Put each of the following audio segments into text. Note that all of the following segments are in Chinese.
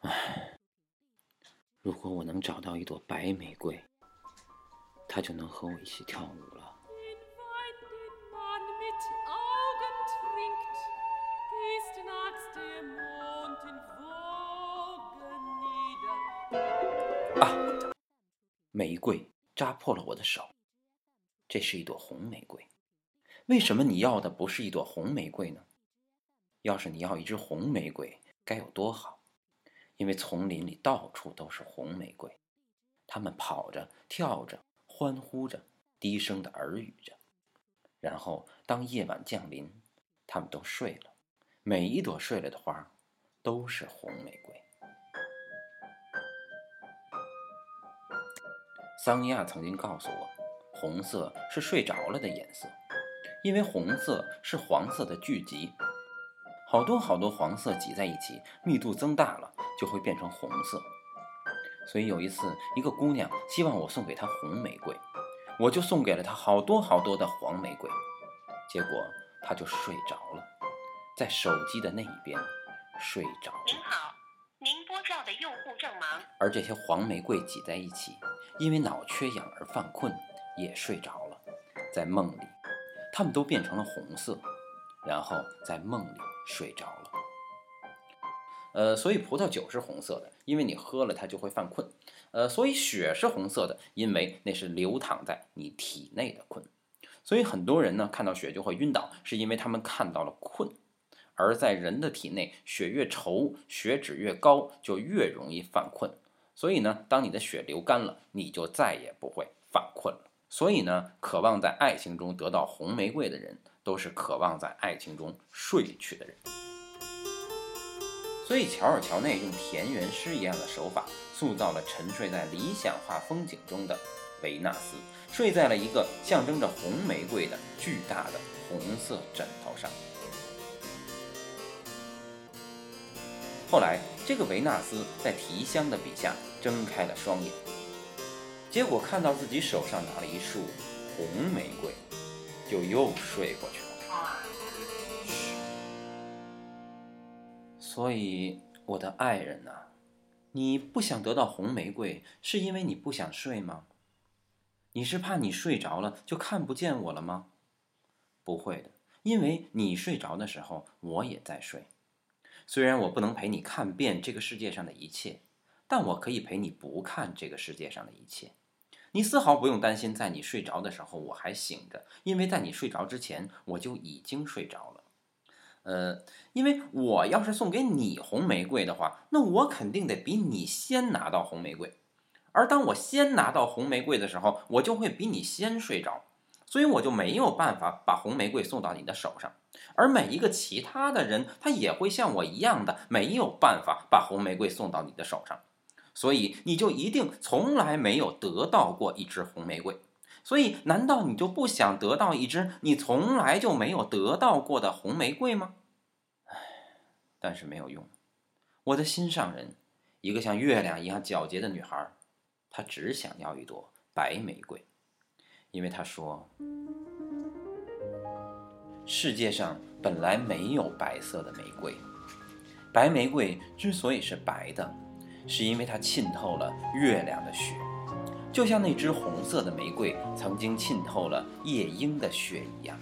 唉，如果我能找到一朵白玫瑰，它就能和我一起跳舞了。啊！玫瑰扎破了我的手。这是一朵红玫瑰。为什么你要的不是一朵红玫瑰呢？要是你要一支红玫瑰，该有多好！因为丛林里到处都是红玫瑰，它们跑着、跳着、欢呼着，低声的耳语着。然后，当夜晚降临，它们都睡了。每一朵睡了的花，都是红玫瑰。桑尼亚曾经告诉我，红色是睡着了的颜色。因为红色是黄色的聚集，好多好多黄色挤在一起，密度增大了就会变成红色。所以有一次，一个姑娘希望我送给她红玫瑰，我就送给了她好多好多的黄玫瑰，结果她就睡着了，在手机的那一边睡着了。您好，您拨叫的用户正忙。而这些黄玫瑰挤在一起，因为脑缺氧而犯困，也睡着了，在梦里。它们都变成了红色，然后在梦里睡着了。呃，所以葡萄酒是红色的，因为你喝了它就会犯困。呃，所以血是红色的，因为那是流淌在你体内的困。所以很多人呢看到血就会晕倒，是因为他们看到了困。而在人的体内，血越稠，血脂越高，就越容易犯困。所以呢，当你的血流干了，你就再也不会犯困了。所以呢，渴望在爱情中得到红玫瑰的人，都是渴望在爱情中睡去的人。所以，乔尔乔内用田园诗一样的手法，塑造了沉睡在理想化风景中的维纳斯，睡在了一个象征着红玫瑰的巨大的红色枕头上。后来，这个维纳斯在提香的笔下睁开了双眼。结果看到自己手上拿了一束红玫瑰，就又睡过去了。所以，我的爱人呐，你不想得到红玫瑰，是因为你不想睡吗？你是怕你睡着了就看不见我了吗？不会的，因为你睡着的时候，我也在睡。虽然我不能陪你看遍这个世界上的一切，但我可以陪你不看这个世界上的一切。你丝毫不用担心，在你睡着的时候我还醒着，因为在你睡着之前我就已经睡着了。呃，因为我要是送给你红玫瑰的话，那我肯定得比你先拿到红玫瑰，而当我先拿到红玫瑰的时候，我就会比你先睡着，所以我就没有办法把红玫瑰送到你的手上。而每一个其他的人，他也会像我一样的没有办法把红玫瑰送到你的手上。所以你就一定从来没有得到过一支红玫瑰，所以难道你就不想得到一支你从来就没有得到过的红玫瑰吗？唉，但是没有用。我的心上人，一个像月亮一样皎洁的女孩，她只想要一朵白玫瑰，因为她说，世界上本来没有白色的玫瑰，白玫瑰之所以是白的。是因为它浸透了月亮的血，就像那只红色的玫瑰曾经浸透了夜莺的血一样。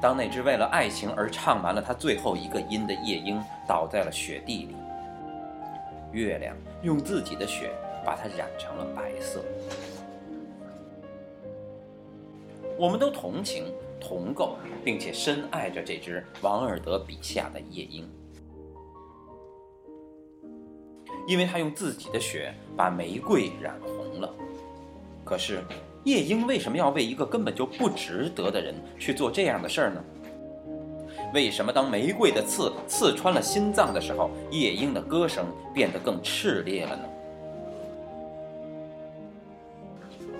当那只为了爱情而唱完了它最后一个音的夜莺倒在了雪地里，月亮用自己的血把它染成了白色。我们都同情、同构，并且深爱着这只王尔德笔下的夜莺。因为他用自己的血把玫瑰染红了，可是夜莺为什么要为一个根本就不值得的人去做这样的事儿呢？为什么当玫瑰的刺刺穿了心脏的时候，夜莺的歌声变得更炽烈了呢？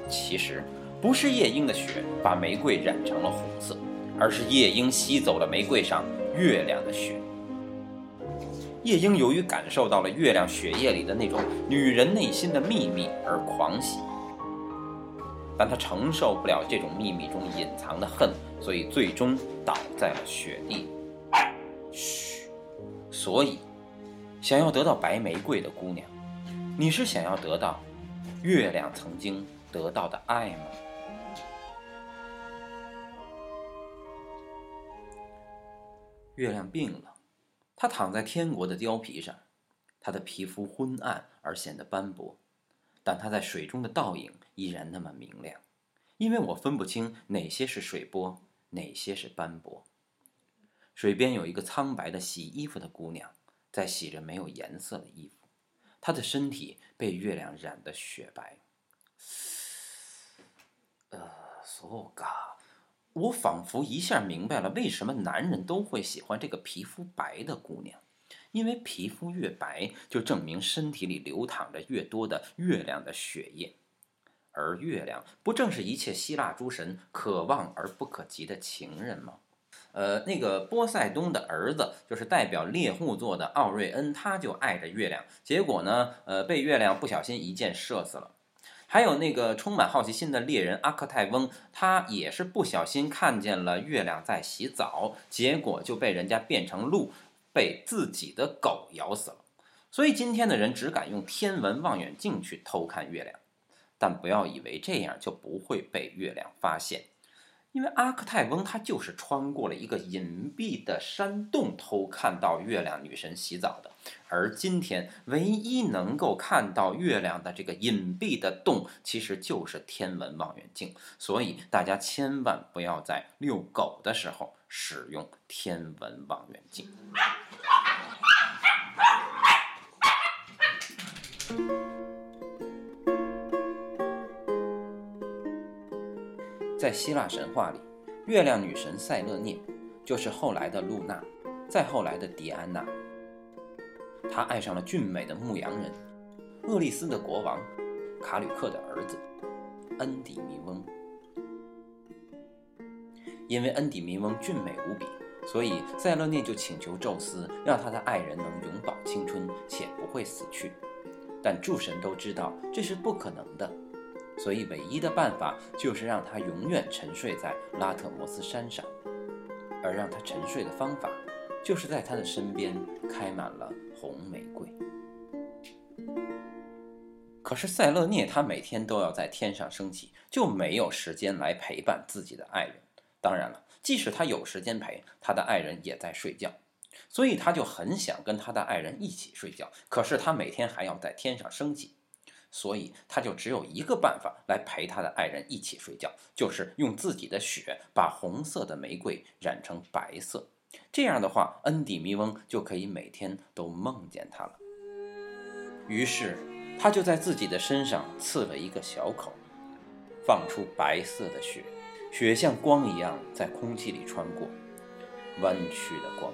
其实不是夜莺的血把玫瑰染成了红色，而是夜莺吸走了玫瑰上月亮的血。夜莺由于感受到了月亮血液里的那种女人内心的秘密而狂喜，但她承受不了这种秘密中隐藏的恨，所以最终倒在了雪地。嘘，所以想要得到白玫瑰的姑娘，你是想要得到月亮曾经得到的爱吗？月亮病了，他躺在天国的貂皮上，他的皮肤昏暗而显得斑驳，但他在水中的倒影依然那么明亮，因为我分不清哪些是水波，哪些是斑驳。水边有一个苍白的洗衣服的姑娘，在洗着没有颜色的衣服，她的身体被月亮染得雪白。呃，索嘎。我仿佛一下明白了为什么男人都会喜欢这个皮肤白的姑娘，因为皮肤越白，就证明身体里流淌着越多的月亮的血液，而月亮不正是一切希腊诸神可望而不可及的情人吗？呃，那个波塞冬的儿子就是代表猎户座的奥瑞恩，他就爱着月亮，结果呢，呃，被月亮不小心一箭射死了。还有那个充满好奇心的猎人阿克泰翁，他也是不小心看见了月亮在洗澡，结果就被人家变成鹿，被自己的狗咬死了。所以今天的人只敢用天文望远镜去偷看月亮，但不要以为这样就不会被月亮发现。因为阿克泰翁他就是穿过了一个隐蔽的山洞偷看到月亮女神洗澡的，而今天唯一能够看到月亮的这个隐蔽的洞，其实就是天文望远镜。所以大家千万不要在遛狗的时候使用天文望远镜。在希腊神话里，月亮女神塞勒涅就是后来的露娜，再后来的狄安娜。她爱上了俊美的牧羊人厄利斯的国王卡吕克的儿子恩底弥翁。因为恩底弥翁俊美无比，所以塞勒涅就请求宙斯，让他的爱人能永葆青春且不会死去。但诸神都知道这是不可能的。所以，唯一的办法就是让他永远沉睡在拉特摩斯山上，而让他沉睡的方法，就是在他的身边开满了红玫瑰。可是塞勒涅他每天都要在天上升起，就没有时间来陪伴自己的爱人。当然了，即使他有时间陪，他的爱人也在睡觉，所以他就很想跟他的爱人一起睡觉。可是他每天还要在天上升起。所以他就只有一个办法来陪他的爱人一起睡觉，就是用自己的血把红色的玫瑰染成白色。这样的话，恩底弥翁就可以每天都梦见他了。于是他就在自己的身上刺了一个小口，放出白色的血，血像光一样在空气里穿过，弯曲的光。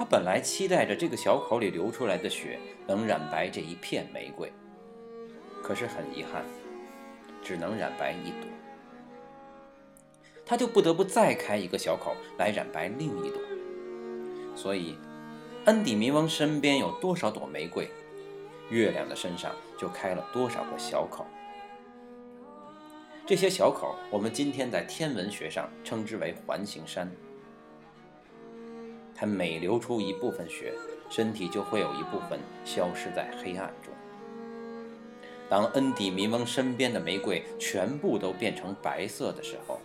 他本来期待着这个小口里流出来的血能染白这一片玫瑰，可是很遗憾，只能染白一朵。他就不得不再开一个小口来染白另一朵。所以，恩底弥翁身边有多少朵玫瑰，月亮的身上就开了多少个小口。这些小口，我们今天在天文学上称之为环形山。它每流出一部分血，身体就会有一部分消失在黑暗中。当恩底弥翁身边的玫瑰全部都变成白色的时候，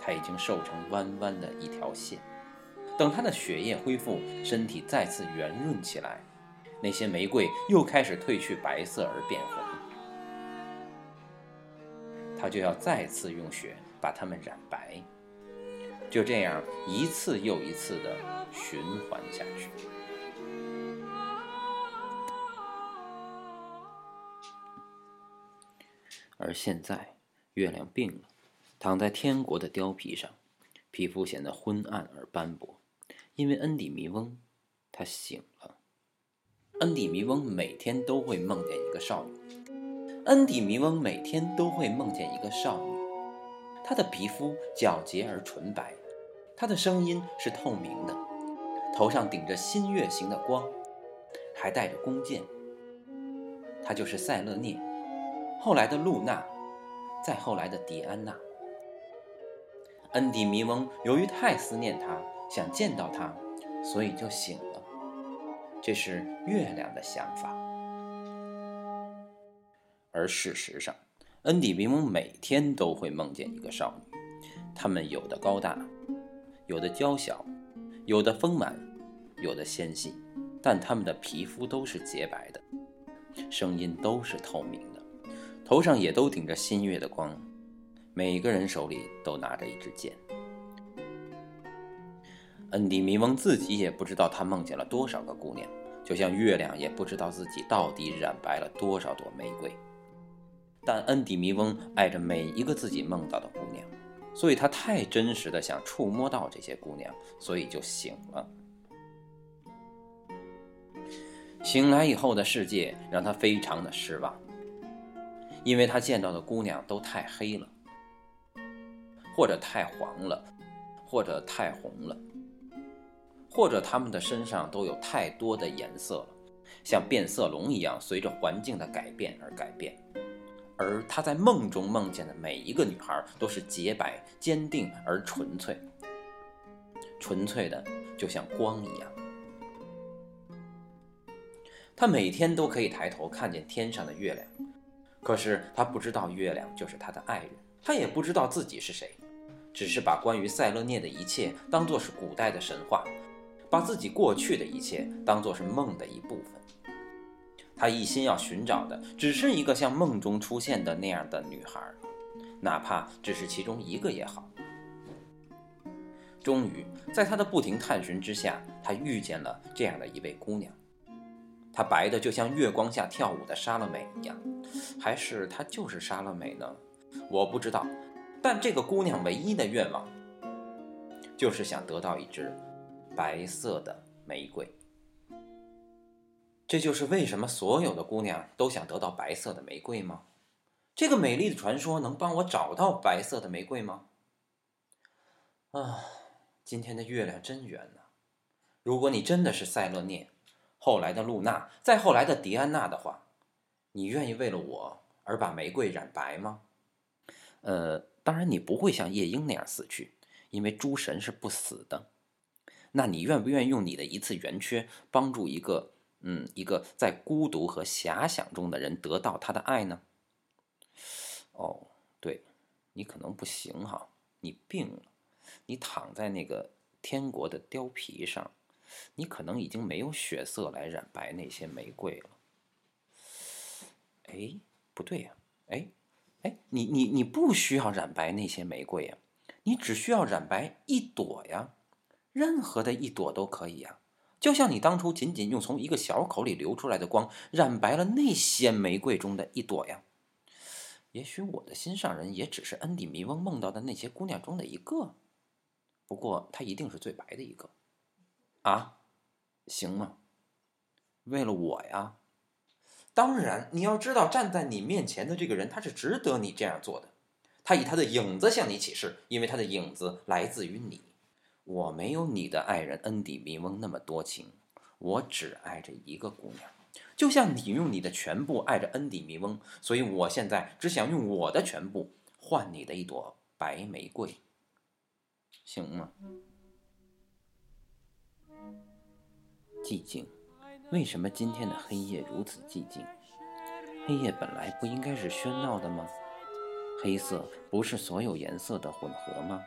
他已经瘦成弯弯的一条线。等他的血液恢复，身体再次圆润起来，那些玫瑰又开始褪去白色而变红，他就要再次用血把它们染白。就这样一次又一次的循环下去。而现在，月亮病了，躺在天国的貂皮上，皮肤显得昏暗而斑驳，因为恩底弥翁，他醒了。恩底弥翁每天都会梦见一个少女，恩底弥翁每天都会梦见一个少女，她的皮肤皎洁而纯白。他的声音是透明的，头上顶着新月形的光，还带着弓箭。他就是塞勒涅，后来的露娜，再后来的迪安娜。恩底弥翁由于太思念他，想见到他，所以就醒了。这是月亮的想法。而事实上，恩迪弥翁每天都会梦见一个少女，她们有的高大，有的娇小，有的丰满，有的纤细，但她们的皮肤都是洁白的，声音都是透明的，头上也都顶着新月的光，每个人手里都拿着一支剑。恩迪米翁自己也不知道他梦见了多少个姑娘，就像月亮也不知道自己到底染白了多少朵玫瑰。但恩迪米翁爱着每一个自己梦到的姑娘，所以他太真实的想触摸到这些姑娘，所以就醒了。醒来以后的世界让他非常的失望，因为他见到的姑娘都太黑了，或者太黄了，或者太红了，或者她们的身上都有太多的颜色了，像变色龙一样，随着环境的改变而改变。而他在梦中梦见的每一个女孩都是洁白、坚定而纯粹，纯粹的就像光一样。他每天都可以抬头看见天上的月亮，可是他不知道月亮就是他的爱人，他也不知道自己是谁，只是把关于塞勒涅的一切当作是古代的神话，把自己过去的一切当作是梦的一部分。他一心要寻找的只是一个像梦中出现的那样的女孩，哪怕只是其中一个也好。终于，在他的不停探寻之下，他遇见了这样的一位姑娘。她白的就像月光下跳舞的莎乐美一样，还是她就是莎乐美呢？我不知道。但这个姑娘唯一的愿望，就是想得到一支白色的玫瑰。这就是为什么所有的姑娘都想得到白色的玫瑰吗？这个美丽的传说能帮我找到白色的玫瑰吗？啊，今天的月亮真圆呐！如果你真的是塞勒涅，后来的露娜，再后来的狄安娜的话，你愿意为了我而把玫瑰染白吗？呃，当然你不会像夜莺那样死去，因为诸神是不死的。那你愿不愿意用你的一次圆缺帮助一个？嗯，一个在孤独和遐想中的人得到他的爱呢？哦，对，你可能不行哈，你病了，你躺在那个天国的貂皮上，你可能已经没有血色来染白那些玫瑰了。哎，不对呀，哎，哎，你你你不需要染白那些玫瑰呀，你只需要染白一朵呀，任何的一朵都可以呀。就像你当初仅仅用从一个小口里流出来的光染白了那些玫瑰中的一朵呀。也许我的心上人也只是恩迪米翁梦到的那些姑娘中的一个，不过她一定是最白的一个。啊，行吗？为了我呀？当然，你要知道，站在你面前的这个人，他是值得你这样做的。他以他的影子向你起誓，因为他的影子来自于你。我没有你的爱人恩迪米翁那么多情，我只爱着一个姑娘，就像你用你的全部爱着恩迪米翁，所以我现在只想用我的全部换你的一朵白玫瑰，行吗？寂静，为什么今天的黑夜如此寂静？黑夜本来不应该是喧闹的吗？黑色不是所有颜色的混合吗？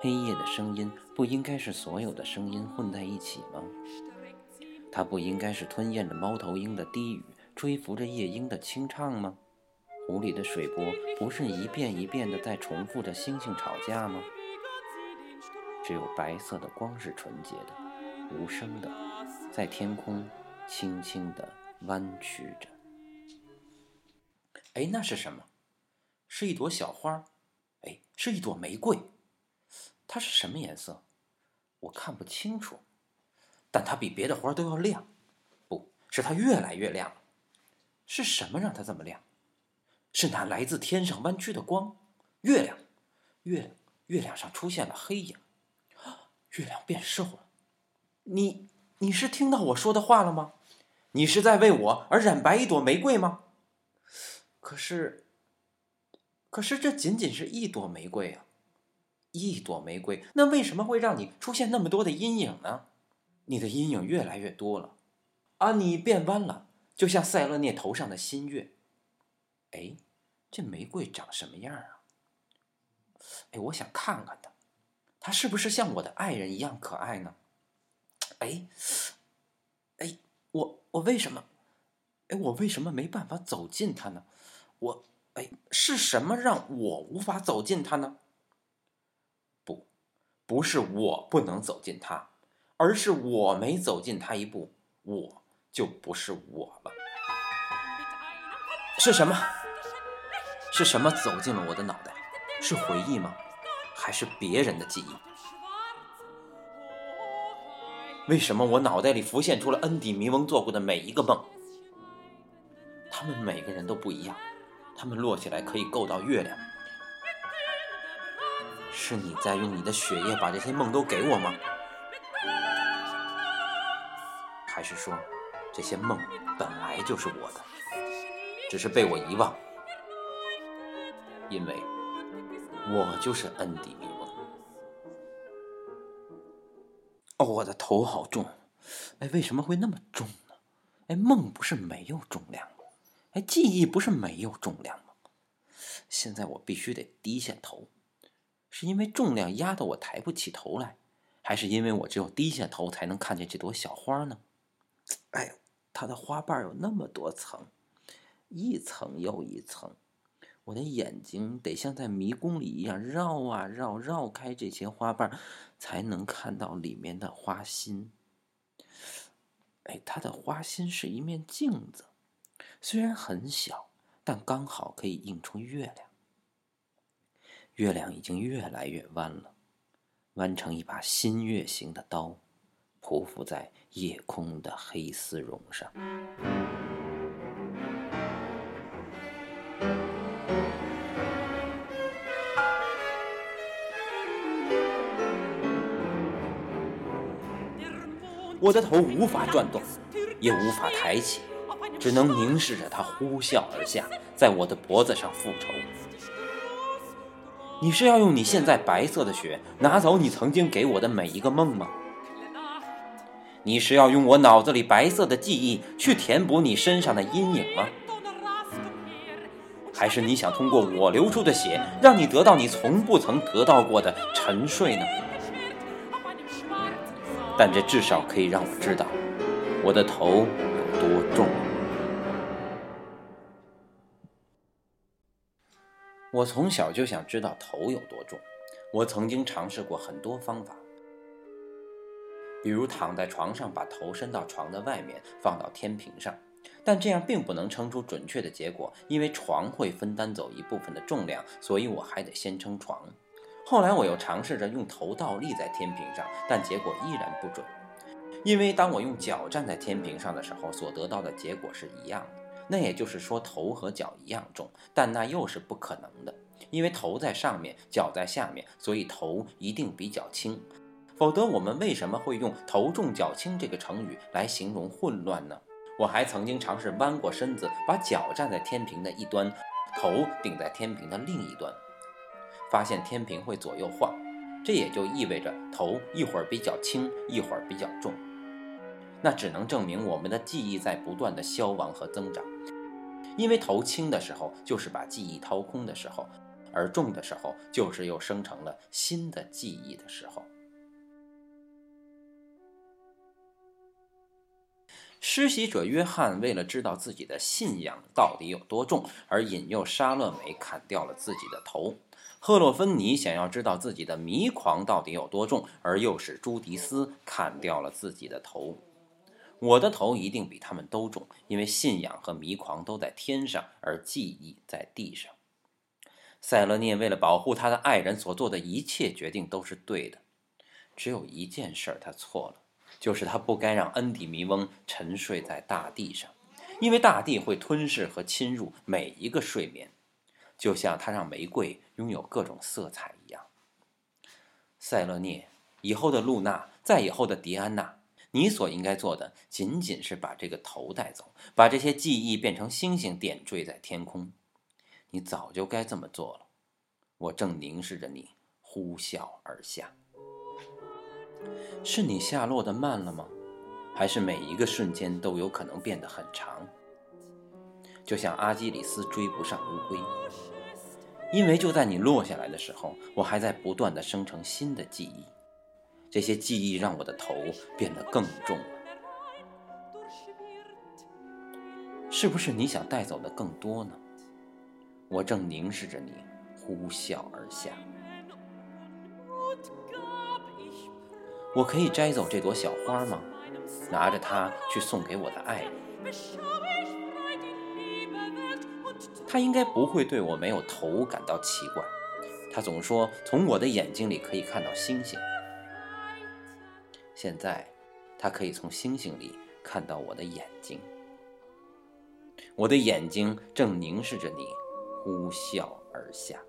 黑夜的声音不应该是所有的声音混在一起吗？它不应该是吞咽着猫头鹰的低语，吹拂着夜莺的清唱吗？湖里的水波不是一遍一遍地在重复着星星吵架吗？只有白色的光是纯洁的、无声的，在天空轻轻地弯曲着。哎，那是什么？是一朵小花。哎，是一朵玫瑰。它是什么颜色？我看不清楚，但它比别的花都要亮，不是它越来越亮。是什么让它这么亮？是那来自天上弯曲的光，月亮，月亮，月亮上出现了黑影，月亮变瘦了。你，你是听到我说的话了吗？你是在为我而染白一朵玫瑰吗？可是，可是这仅仅是一朵玫瑰啊。一朵玫瑰，那为什么会让你出现那么多的阴影呢？你的阴影越来越多了，啊，你变弯了，就像塞勒涅头上的新月。哎，这玫瑰长什么样啊？哎，我想看看它，它是不是像我的爱人一样可爱呢？哎，哎，我我为什么？哎，我为什么没办法走近它呢？我哎，是什么让我无法走近它呢？不，是我不能走近它。而是我没走近他一步，我就不是我了。是什么？是什么走进了我的脑袋？是回忆吗？还是别人的记忆？为什么我脑袋里浮现出了恩迪弥翁做过的每一个梦？他们每个人都不一样，他们摞起来可以够到月亮。是你在用你的血液把这些梦都给我吗？还是说，这些梦本来就是我的，只是被我遗忘，因为我就是恩迪米翁。哦，我的头好重，哎，为什么会那么重呢？哎，梦不是没有重量吗？哎，记忆不是没有重量吗？现在我必须得低下头，是因为重量压得我抬不起头来，还是因为我只有低下头才能看见这朵小花呢？哎，它的花瓣有那么多层，一层又一层，我的眼睛得像在迷宫里一样绕啊绕，绕开这些花瓣，才能看到里面的花心。哎，它的花心是一面镜子，虽然很小，但刚好可以映出月亮。月亮已经越来越弯了，弯成一把新月形的刀。匍匐在夜空的黑丝绒上。我的头无法转动，也无法抬起，只能凝视着它呼啸而下，在我的脖子上复仇。你是要用你现在白色的血拿走你曾经给我的每一个梦吗？你是要用我脑子里白色的记忆去填补你身上的阴影吗？还是你想通过我流出的血，让你得到你从不曾得到过的沉睡呢？但这至少可以让我知道，我的头有多重。我从小就想知道头有多重，我曾经尝试过很多方法。比如躺在床上，把头伸到床的外面，放到天平上，但这样并不能称出准确的结果，因为床会分担走一部分的重量，所以我还得先称床。后来我又尝试着用头倒立在天平上，但结果依然不准，因为当我用脚站在天平上的时候，所得到的结果是一样的。那也就是说，头和脚一样重，但那又是不可能的，因为头在上面，脚在下面，所以头一定比较轻。否则，我们为什么会用“头重脚轻”这个成语来形容混乱呢？我还曾经尝试弯过身子，把脚站在天平的一端，头顶在天平的另一端，发现天平会左右晃，这也就意味着头一会儿比较轻，一会儿比较重。那只能证明我们的记忆在不断的消亡和增长，因为头轻的时候就是把记忆掏空的时候，而重的时候就是又生成了新的记忆的时候。施洗者约翰为了知道自己的信仰到底有多重，而引诱沙勒美砍掉了自己的头；赫洛芬尼想要知道自己的迷狂到底有多重，而又使朱迪斯砍掉了自己的头。我的头一定比他们都重，因为信仰和迷狂都在天上，而记忆在地上。塞勒涅为了保护他的爱人所做的一切决定都是对的，只有一件事他错了。就是他不该让恩迪弥翁沉睡在大地上，因为大地会吞噬和侵入每一个睡眠，就像他让玫瑰拥有各种色彩一样。塞勒涅，以后的露娜，再以后的迪安娜，你所应该做的仅仅是把这个头带走，把这些记忆变成星星点缀在天空。你早就该这么做了。我正凝视着你，呼啸而下。是你下落的慢了吗？还是每一个瞬间都有可能变得很长？就像阿基里斯追不上乌龟，因为就在你落下来的时候，我还在不断的生成新的记忆，这些记忆让我的头变得更重了。是不是你想带走的更多呢？我正凝视着你，呼啸而下。我可以摘走这朵小花吗？拿着它去送给我的爱人。他应该不会对我没有头感到奇怪。他总说从我的眼睛里可以看到星星。现在，他可以从星星里看到我的眼睛。我的眼睛正凝视着你，呼啸而下。